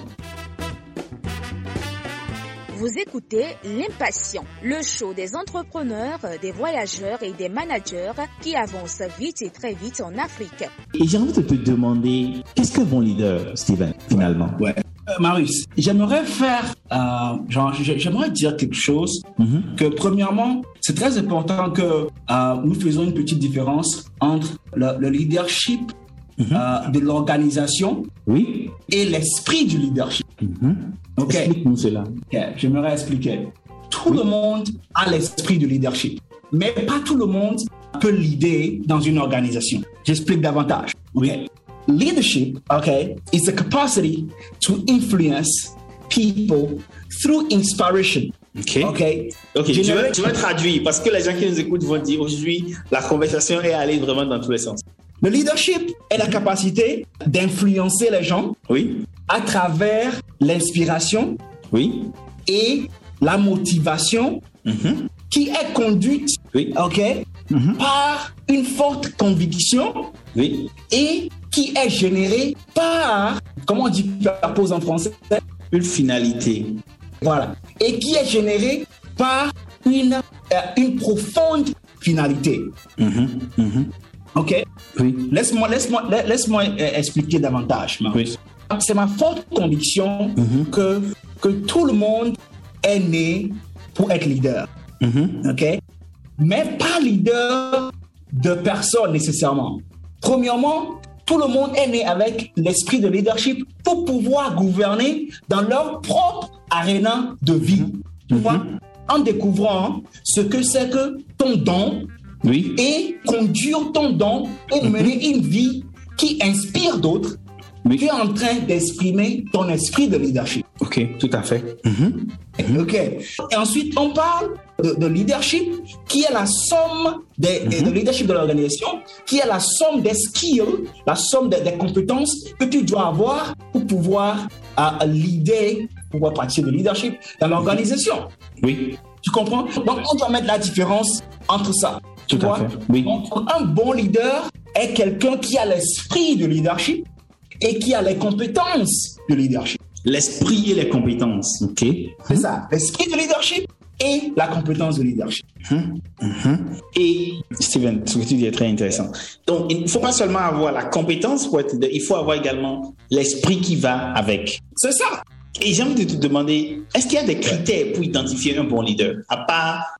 Vous écoutez L'Impatient, le show des entrepreneurs, des voyageurs et des managers qui avancent vite et très vite en Afrique. Et j'ai envie de te demander, qu'est-ce qu'un bon leader, Steven, finalement? Ouais. Euh, Marius, j'aimerais faire, euh, genre, j'ai- j'aimerais dire quelque chose. Que premièrement, c'est très important que euh, nous faisons une petite différence entre le, le leadership euh, de l'organisation Oui et l'esprit du leadership. Ok. Explique-nous cela. Ok, J'aimerais expliquer. Tout le monde a l'esprit du leadership, mais pas tout le monde peut leader dans une organisation. J'explique davantage. Ok. Leadership, okay, is the capacity to influence people through inspiration. Ok. Okay. Ok, je vais, Generate- je vais traduire parce que les gens qui nous écoutent vont dire aujourd'hui, la conversation est allée vraiment dans tous les sens. Le leadership est la capacité d'influencer les gens Oui à travers l'inspiration Oui et la motivation qui est conduite Oui. ok, par une forte conviction Oui et qui est générée par, comment on dit purpose en français? Une finalité. Voilà. Et qui est générée par une, euh, une profonde finalité. Ok? Oui Laisse-moi laisse -moi, laisse-moi euh, expliquer davantage. Oui C'est ma forte conviction que, que tout le monde est né pour être leader. OK? Mais pas leader de personne nécessairement. Premièrement, tout le monde est né avec l'esprit de leadership pour pouvoir gouverner dans leur propre aréna de vie. Tu vois? En découvrant ce que c'est que ton don Oui et conduire ton don et mener une vie qui inspire d'autres, Oui. tu es en train d'exprimer ton esprit de leadership. Ok, tout à fait. OK. Et ensuite, on parle de, de leadership qui est la somme des, de leadership de l'organisation, qui est la somme des skills, la somme des, des compétences que tu dois avoir pour pouvoir euh, leader, pour pouvoir pratiquer le leadership dans l'organisation. Oui Tu comprends? Donc, on doit mettre la différence entre ça. Tout à fait, oui. Donc, un bon leader est quelqu'un qui a l'esprit de leadership et qui a les compétences de leadership. L'esprit et les compétences. Ok C'est ça. L'esprit de leadership et la compétence de leadership. Et Steven, ce que tu dis est très intéressant. Donc, il ne faut pas seulement avoir la compétence pour être leader, il faut avoir également l'esprit qui va avec. C'est ça. Et j'ai envie de te demander, est-ce qu'il y a des critères pour identifier un bon leader? À part,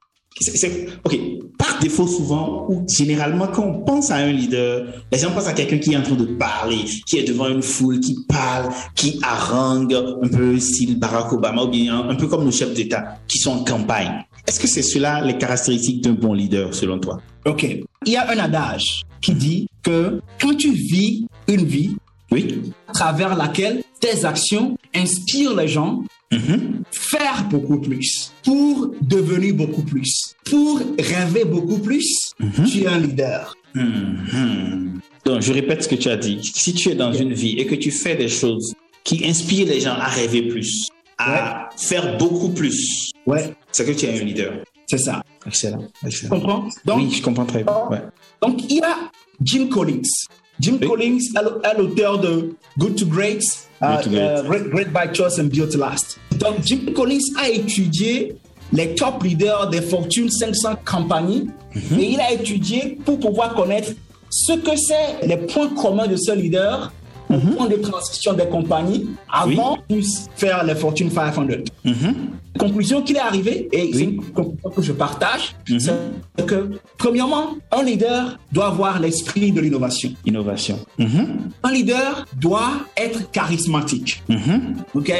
ok, par défaut souvent, ou généralement quand on pense à un leader, les gens pensent à quelqu'un qui est en train de parler, qui est devant une foule, qui parle, qui harangue, un peu style Barack Obama, ou bien un, un peu comme nos chefs d'État qui sont en campagne. Est-ce que c'est cela les caractéristiques d'un bon leader selon toi? OK. Il y a un adage qui dit que quand tu vis une vie Oui. à travers laquelle tes actions inspirent les gens, faire beaucoup plus, pour devenir beaucoup plus, pour rêver beaucoup plus, tu es un leader. Mhm. Donc, je répète ce que tu as dit. Si tu es dans une vie et que tu fais des choses qui inspirent les gens à rêver plus, à faire beaucoup plus, Ouais, c'est que tu es un leader. c'est ça. Excellent. Tu Excellent. comprends? Donc, oui, je comprends très bien. Ouais. Donc, il y a Jim Collins. Jim Oui. Collins est l'au- est l'auteur de Good to Great, uh, Great. uh, Great, Great by Choice and Built Last. Donc, Jim Collins a étudié les top leaders des Fortune 500 compagnies Mhm. et il a étudié pour pouvoir connaître ce que c'est les points communs de ce leader au point de transition des compagnies avant de faire les Fortune 500. La conclusion qu'il est arrivé, et c'est une conclusion que je partage, c'est que, premièrement, un leader doit avoir l'esprit de l'innovation. Innovation. Mhm. Un leader doit être charismatique. OK?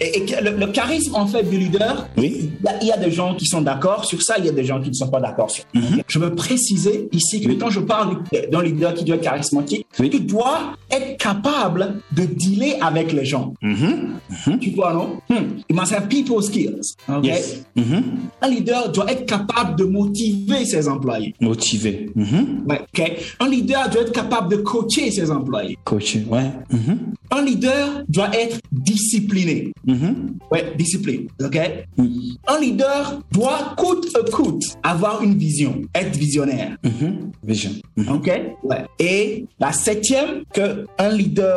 Et, le, le charisme, en fait, du leader, Oui. il y, a, il y a des gens qui sont d'accord sur ça, il y a des gens qui ne sont pas d'accord sur ça. Je veux préciser ici que quand je parle d'un leader qui doit être charismatique, tu dois être capable capable de dealer avec les gens. Mhm. Tu vois, non? Il must have people skills. ok? Yes. Mhm. Un leader doit être capable de motiver ses employés. Motivé. Mhm. Ouais, ok? Un leader doit être capable de coacher ses employés. Coach. Ouais. Un leader doit être discipliné. Ouais, discipline. OK? Mhm. Un leader doit coûte que coûte avoir une vision, être visionnaire. Vision. OK? Ouais. Et la septième, que un leader,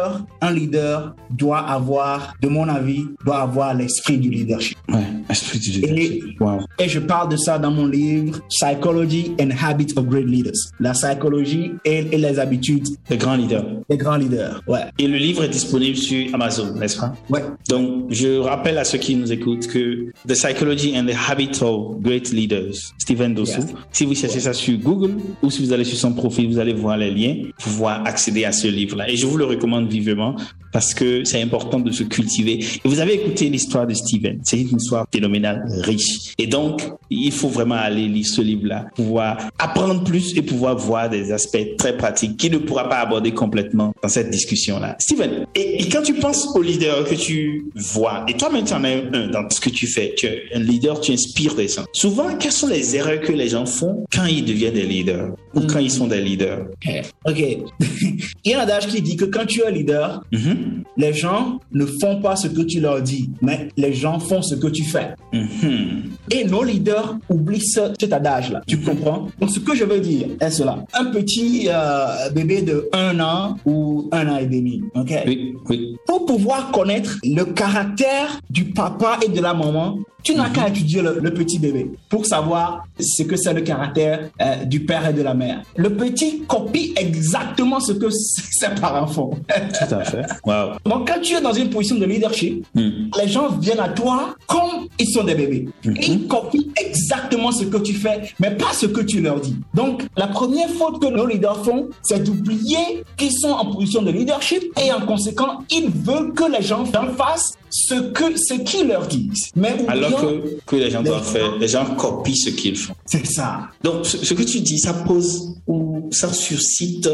un leader doit avoir, de mon avis, doit avoir l'esprit du leadership. Ouais. Wow. Et je parle de ça dans mon livre Psychology and Habits of Great Leaders. La psychologie et, et les habitudes Le grand leader. des grands leaders. Ouais. Et le livre est disponible sur Amazon, n'est-ce pas? Ouais. Donc, je rappelle à ceux qui nous écoutent que The Psychology and the Habits of Great Leaders, Stephen Dossou. Yes. Si vous cherchez ça sur Google ou si vous allez sur son profil, vous allez voir les liens pour pouvoir accéder à ce livre-là. Et je vous le recommande vivement parce que c'est important de se cultiver. Et vous avez écouté l'histoire de Stephen. C'est une histoire phénoménale, riche. Et donc, il faut vraiment aller lire ce livre-là, pouvoir apprendre plus et pouvoir voir des aspects très pratiques qu'il ne pourra pas aborder complètement dans cette discussion-là. Stephen, et, et quand tu penses au leader que tu vois, et toi-même tu en as un dans ce que tu fais, tu es un leader, tu inspires des gens. Souvent, quelles sont les erreurs que les gens font quand ils deviennent des leaders ou quand ils sont des leaders? OK. Il y a un adage qui dit que quand tu es un leader, Mhm. Les gens ne font pas ce que tu leur dis, mais les gens font ce que tu fais. Mhm. Et nos leaders oublient ce- cet adage-là. Tu comprends? Donc, ce que je veux dire est cela. Un petit euh, bébé de un an ou un an et demi, OK? Oui, oui. Pour pouvoir connaître le caractère du papa et de la maman, tu n'as qu'à étudier le, le petit bébé pour savoir ce que c'est le caractère euh, du père et de la mère. Le petit copie exactement ce que ses parents font. Tout à fait. Wow. Donc, quand tu es dans une position de leadership, Mhm. les gens viennent à toi comme ils sont des bébés. Et ils copient exactement ce que tu fais, mais pas ce que tu leur dis. Donc, la première faute que nos leaders font, c'est d'oublier qu'ils sont en position de leadership et en conséquent, ils veulent que les gens en fassent ce que ce qu'ils leur disent. Mais Alors que, que les gens doivent gens- faire, les gens copient ce qu'ils font. c'est ça. Donc, ce, ce que tu dis, ça pose ou ça suscite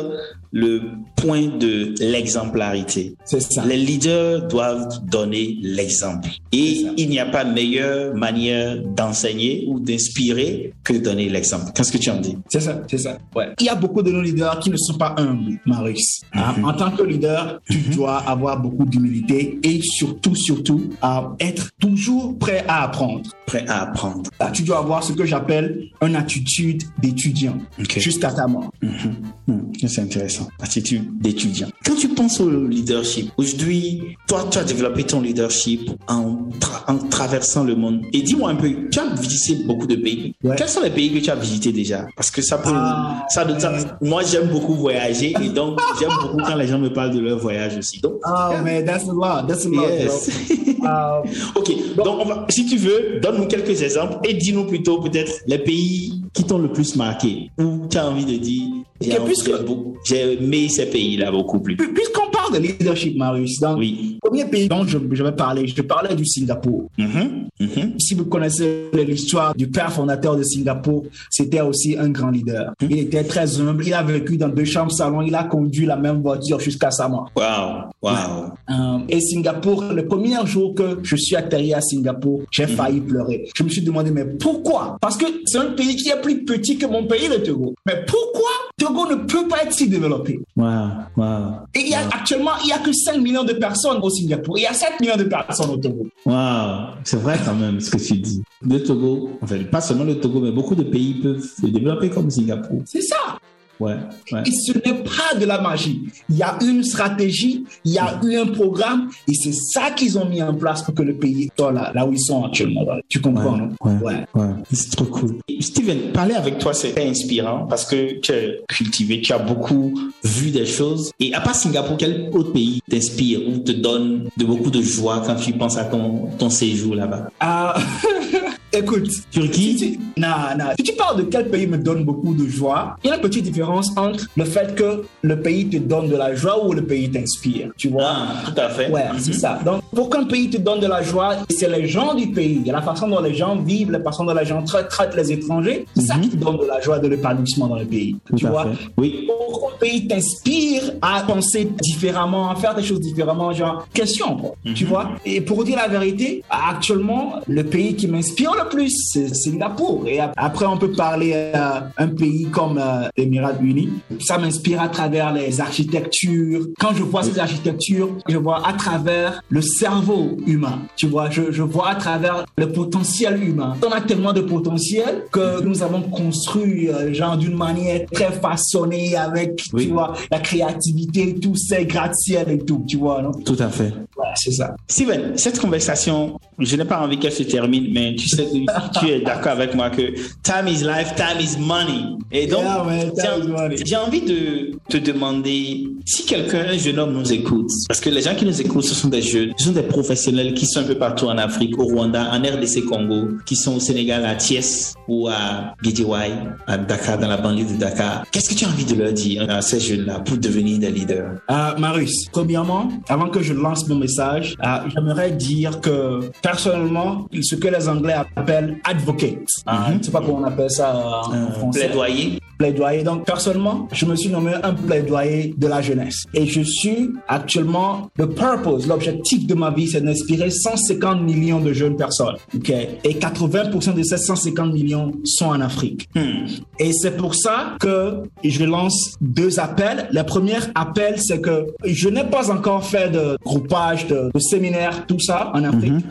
le point de l'exemplarité. C'est ça. Les leaders doivent donner l'exemple. Et il n'y a pas meilleure manière d'enseigner ou d'inspirer que de donner l'exemple. Qu'est-ce que tu en dis? C'est ça, c'est ça. Ouais. Il y a beaucoup de nos leaders qui ne sont pas humbles, Marius. Hein, En tant que leader, tu dois avoir beaucoup d'humilité et surtout, surtout, à être toujours prêt à apprendre. Prêt à apprendre. Là, tu dois avoir ce que j'appelle une attitude d'étudiant jusqu'à ta mort. Hmm, c'est intéressant. Attitude d'étudiant. Quand tu penses au leadership, aujourd'hui, toi, tu as développé ton leadership en, tra- en traversant le monde. Et dis-moi un peu, tu as visité beaucoup de pays. Ouais. Quels sont les pays que tu as visités déjà? Parce que ça peut... Ah, ça, ça- moi, j'aime beaucoup voyager et donc j'aime beaucoup quand les gens me parlent de leur voyage aussi. Donc, Oh, man, that's a lot. That's a lot, yes. Um, ok, donc on va, si tu veux, donne-nous quelques exemples et dis-nous plutôt peut-être les pays qui t'ont le plus marqué ou tu as envie de dire j'ai puisque- aimé ces pays-là beaucoup plus. pu- Puisqu'on parle de leadership, Marius, dans Oui. le premier pays dont je, je vais parler, je parlais du Singapour. Mhm, mhm. Si vous connaissez l'histoire du père fondateur de Singapour, c'était aussi un grand leader. Il était très humble, il a vécu dans deux chambres salon, il a conduit la même voiture jusqu'à sa mort. Wow, wow. Euh, et Singapour, le premier jour que je suis atterri à Singapour, j'ai Mhm. failli pleurer. Je me suis demandé, mais pourquoi? Parce que c'est un pays qui est plus petit que mon pays, le Togo. Mais pourquoi Togo ne peut pas être si développé Wow, wow. Et il y a actuellement, il y a que 5 millions de personnes au Singapour. Il y a 7 millions de personnes au Togo. Wow, c'est vrai quand même ce que tu dis. Le Togo, enfin pas seulement le Togo, mais beaucoup de pays peuvent se développer comme Singapour. C'est ça. Ouais, ouais. Et ce n'est pas de la magie. Il y a une stratégie, il y a eu un programme, et c'est ça qu'ils ont mis en place pour que le pays soit là, là où ils sont actuellement. Tu comprends, non? Ouais, ouais. C'est trop cool. Steven, parler avec toi, c'est très inspirant parce que tu es cultivé, tu as beaucoup vu des choses. Et à part Singapour, quel autre pays t'inspire ou te donne de beaucoup de joie quand tu penses à ton, ton séjour là-bas? Ah, Écoute, Turquie? si tu. Si tu parles de quel pays me donne beaucoup de joie, il y a une petite différence entre le fait que le pays te donne de la joie ou le pays t'inspire. Tu vois? Ah, tout à fait. Ouais, c'est ça. Donc, pour qu'un pays te donne de la joie, c'est les gens du pays, la façon dont les gens vivent, la façon dont les gens traitent, traitent les étrangers, c'est ça qui te donne de la joie, de l'épanouissement dans le pays. Tout tu vois? fait. Oui. Pour qu'un pays t'inspire à penser différemment, à faire des choses différemment, genre, question, quoi. Tu vois? Et pour dire la vérité, actuellement, le pays qui m'inspire le plus, c'est Singapour. Et ap- après, on peut parler euh, un pays comme euh, l'Émirat Unis. Ça m'inspire à travers les architectures. Quand je vois ces architectures, je vois à travers le cerveau humain. Tu vois, je, je vois à travers le potentiel humain. On a tellement de potentiel que nous avons construit, euh, genre, d'une manière très façonnée avec, Oui. tu vois, la créativité, tous ces gratte-ciel et tout, tu vois, non? Tout à fait. Ouais, c'est ça. Steven, cette conversation, je n'ai pas envie qu'elle se termine, mais tu sais que tu es d'accord avec moi que time is life, time is money. Et donc, Yeah, man, time j'ai- envie de te demander si quelqu'un, un jeune homme nous écoute, parce que les gens qui nous écoutent, ce sont des jeunes, ce sont des professionnels qui sont un peu partout en Afrique, au Rwanda, en RDC Congo, qui sont au Sénégal, à Thiès ou à Guédiawaye, à Dakar, dans la banlieue de Dakar. Qu'est-ce que tu as envie de leur dire à ces jeunes-là pour devenir des leaders? Euh, Marius, premièrement, avant que je lance mon message, euh, j'aimerais dire que personnellement, ce que les Anglais appellent advocate, hein, je sais pas comment on appelle ça euh, en français. Plaidoyer? plaidoyer. Donc, personnellement, je me suis nommé un plaidoyer de la jeunesse. Et je suis actuellement, le purpose, l'objectif de ma vie, c'est d'inspirer 150 millions de jeunes personnes. OK? Et 80% de ces 150 millions sont en Afrique. Et c'est pour ça que je lance deux appels. Le premier appel, c'est que je n'ai pas encore fait de groupage, de, de séminaires, tout ça en Afrique.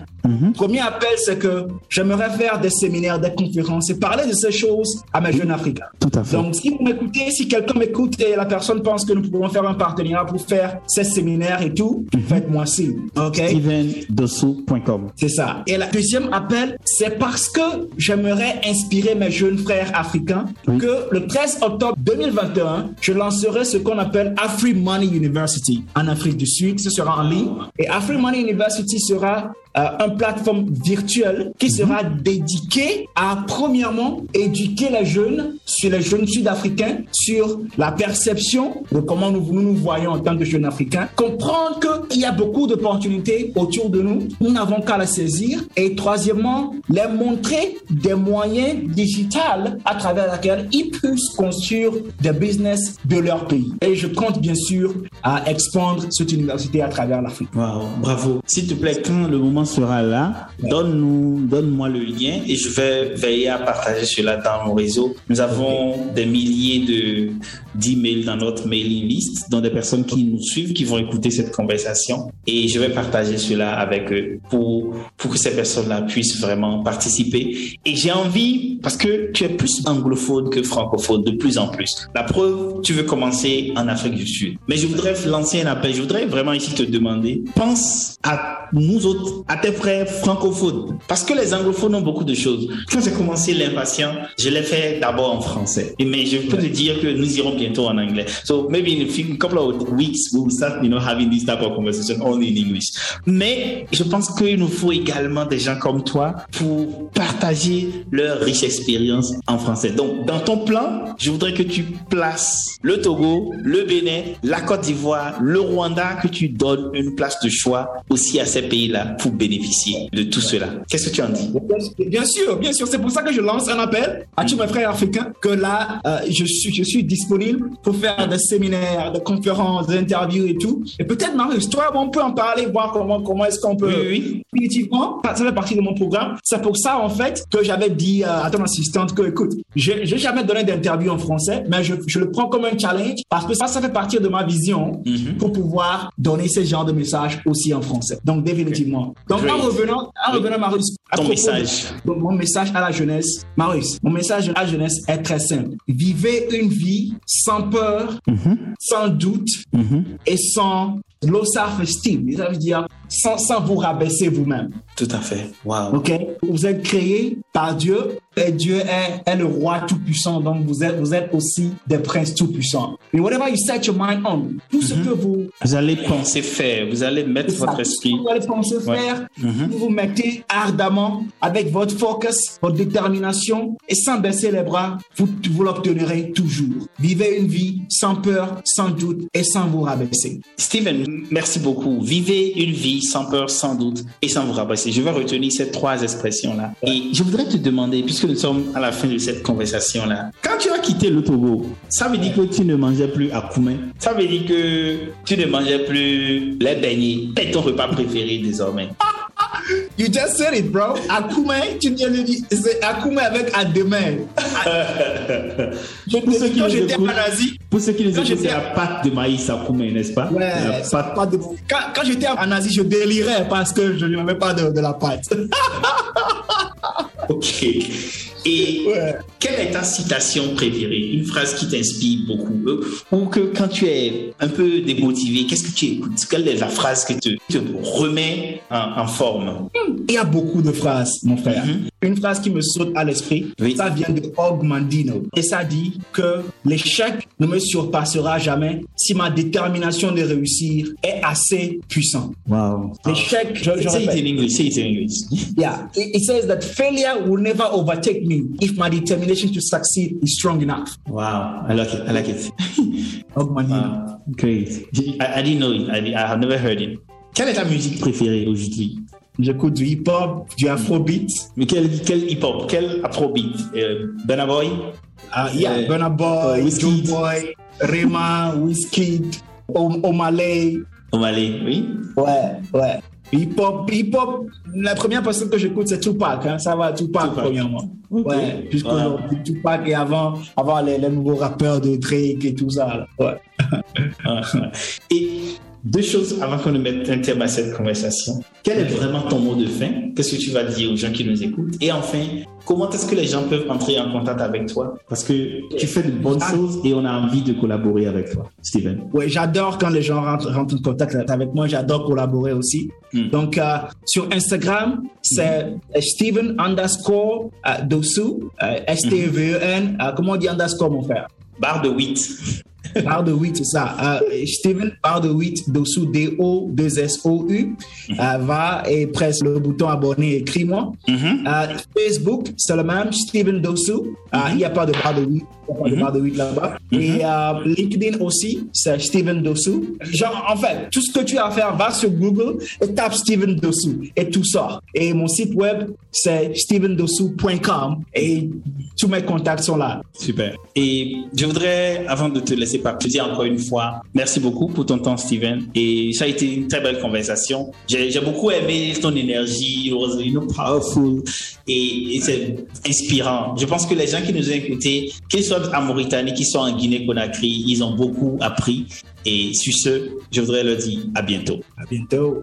Premier appel, c'est que j'aimerais faire des séminaires, des conférences et parler de ces choses à mes jeunes Africains. Tout à fait. Donc, si vous m'écoutez, si quelqu'un m'écoute et la personne pense que nous pouvons faire un partenariat pour faire ces séminaires et tout, faites-moi signe. OK? StevenDossou.com. C'est ça. Et le deuxième appel, c'est parce que j'aimerais inspirer mes jeunes frères africains que le 13 octobre 2021, je lancerai ce qu'on appelle Afri Money University en Afrique du Sud. Ce sera en ligne. Et Afri Money University sera euh, une plateforme virtuelle qui sera dédiée à, premièrement, éduquer les jeunes, sur les jeunes sud-africains, sur la perception de comment nous nous, nous voyons en tant que jeunes africains, comprendre qu'il y a beaucoup d'opportunités autour de nous, nous n'avons qu'à les saisir, et troisièmement, les montrer des moyens digitaux à travers lesquels ils puissent construire des business de leur pays. Et je compte bien sûr à expandre cette université à travers l'Afrique. Wow, bravo. S'il te plaît, quand le moment sera là, donne-nous, donne-moi le lien et je vais veiller à partager cela dans mon réseau. Nous avons des milliers de d'emails dans notre mailing list, dont des personnes qui nous suivent, qui vont écouter cette conversation et je vais partager cela avec eux pour, pour que ces personnes-là puissent vraiment participer. Et j'ai envie, parce que tu es plus anglophone que francophone de plus en plus. La preuve, tu veux commencer en Afrique du Sud. Mais je voudrais lancer un appel. Je voudrais vraiment ici te demander, pense à nous autres, à tes frères francophones. Parce que les anglophones ont beaucoup de choses. Quand j'ai commencé l'impatient, je l'ai fait d'abord en français. Mais je peux te dire que nous irons bientôt en anglais. So maybe in a few couple of weeks, we will start, you know, having this type of conversation only in English. Mais je pense qu'il nous faut également des gens comme toi pour partager leur riche expérience en français. Donc, dans ton plan, je voudrais que tu places le Togo, le Bénin, la Côte d'Ivoire, le Rwanda, que tu donnes une place de choix aussi à ces pays-là pour bénéficier de tout cela. Qu'est-ce que tu en dis? Bien sûr, bien sûr. C'est pour ça que je lance un appel à tous mes frères africains que là, euh, je, suis, je suis disponible pour faire des séminaires, des conférences, des interviews et tout. Et peut-être, Marius, toi, on peut en parler, voir comment, comment est-ce qu'on peut. Oui, oui. Définitivement, ça fait partie de mon programme. C'est pour ça, en fait, que j'avais dit euh, à ton assistante que, écoute, j'ai j'ai jamais donné d'interview en français, mais je, je le prends comme un challenge parce que ça, ça fait partie de ma vision pour pouvoir donner ce genre de message aussi en français. Donc, définitivement. Donc, en Great. revenant, en revenant, Marius, à Ton propos de- message. donc, mon message à la jeunesse, Marius, mon message à la jeunesse est très simple. Vivez une vie sans peur, sans doute et sans low self-esteem. Ça veut dire sans, sans vous rabaisser vous-même. Tout à fait. Wow. Ok? Vous êtes créés par Dieu et Dieu est, est le roi tout-puissant. Donc vous êtes, vous êtes aussi des princes tout-puissants. Et whatever you set your mind on, tout ce que vous, Vous allez penser faire, vous allez mettre votre esprit. vous allez penser Ouais. faire, Mhm. vous vous mettez ardemment avec votre focus, votre détermination et sans baisser les bras, vous, vous l'obtiendrez toujours. Vivez une vie sans peur, sans doute et sans vous rabaisser. Steven, merci beaucoup. Vivez une vie sans peur, sans doute et sans vous rabaisser. Je vais retenir ces trois expressions-là. Et je voudrais te demander, puisque nous sommes à la fin de cette conversation-là, quand tu as quitté le Togo, ça veut dire que tu ne mangeais plus à Ça veut dire que tu ne mangeais plus les beignets. Est ton repas préféré désormais? You just said it, bro. Akume, tu viens de dire, c'est Akume avec à demain. Pour ceux qui quand j'étais Asie, Pour ceux qui écoutent, c'est la pâte de maïs à Koumen, n'est-ce pas? Ouais, La pâte pas de- Quand, quand j'étais en Asie, je délirais parce que je n'avais pas de, de la pâte. Ok. Et Ouais. quelle est ta citation préférée? Une phrase qui t'inspire beaucoup euh, Ou que quand tu es un peu démotivé, qu'est-ce que tu écoutes? Quelle est la phrase qui te, te remet en, en forme? Il y a beaucoup de phrases, mon frère. Mhm. Une phrase qui me saute à l'esprit, Oui. ça vient de Og Mandino. Et ça dit que l'échec ne me surpassera jamais si ma détermination de réussir est assez puissante. Wow. L'échec, je, je Say it in English. Say it in English. Yeah, it, it says that failure will never overtake me if my determination to succeed is strong enough. Wow, I like it. I like it. Og Mandino. Wow. Great. I, I didn't know it. I, I have never heard it. Quelle est ta musique préférée aujourd'hui? J'écoute du hip-hop, du afrobeat. Mais quel, quel hip-hop? Quel afrobeat? Euh, Burna Boy? Uh, yeah, Euh, Burna Boy, euh. Joe Boy, Rema, Wizkid, Om- Omalay. Omalé, oui Ouais, ouais. Hip-hop, hip-hop, la première personne que j'écoute, c'est Tupac. Hein. Ça va, Tupac, Tupac. premièrement. Ok. Ouais, jusqu'aujourd'hui, Tupac et avant, avant les, les nouveaux rappeurs de Drake et tout ça. là. Ouais. Et deux choses avant qu'on ne mette un terme à cette conversation. Quel est vraiment ton mot de fin? Qu'est-ce que tu vas dire aux gens qui nous écoutent? Et enfin, comment est-ce que les gens peuvent entrer en contact avec toi? Parce que tu fais de bonnes Ah. choses et on a envie de collaborer avec toi, Steven. Ouais, j'adore quand les gens rentrent, rentrent en contact avec moi. J'adore collaborer aussi. Mm. Donc, euh, sur Instagram, c'est euh, Steven underscore euh, Dosu, euh, S-T-E-V-E-N. Euh, comment on dit underscore, mon frère? Barre de 8. Barre de 8, c'est ça. Euh, Steven, barre de 8, dessous D-O-2-S-O-U. Euh, va et presse le bouton abonner, écris-moi. Mhm. Euh, Facebook, c'est le même, Steven Dosu. Euh, Il n'y a pas de barre de 8. Pas de de 8 là-bas. Et euh, LinkedIn aussi, c'est Steven Dosu. Genre, en fait, tout ce que tu as à faire, va sur Google et tape Steven Dosu et tout sort. Et mon site web, c'est stevendosu.com et tous mes contacts sont là. Super. Et je voudrais, avant de te laisser partir, dire encore une fois, merci beaucoup pour ton temps, Steven. Et ça a été une très belle conversation. J'ai beaucoup aimé ton énergie, you powerful. Et, et c'est inspirant. Je pense que les gens qui nous ont écoutés, qu'ils soient en Mauritanie, qu'ils soient en Guinée-Conakry, ils ont beaucoup appris. Et sur ce, je voudrais leur dire à bientôt. À bientôt.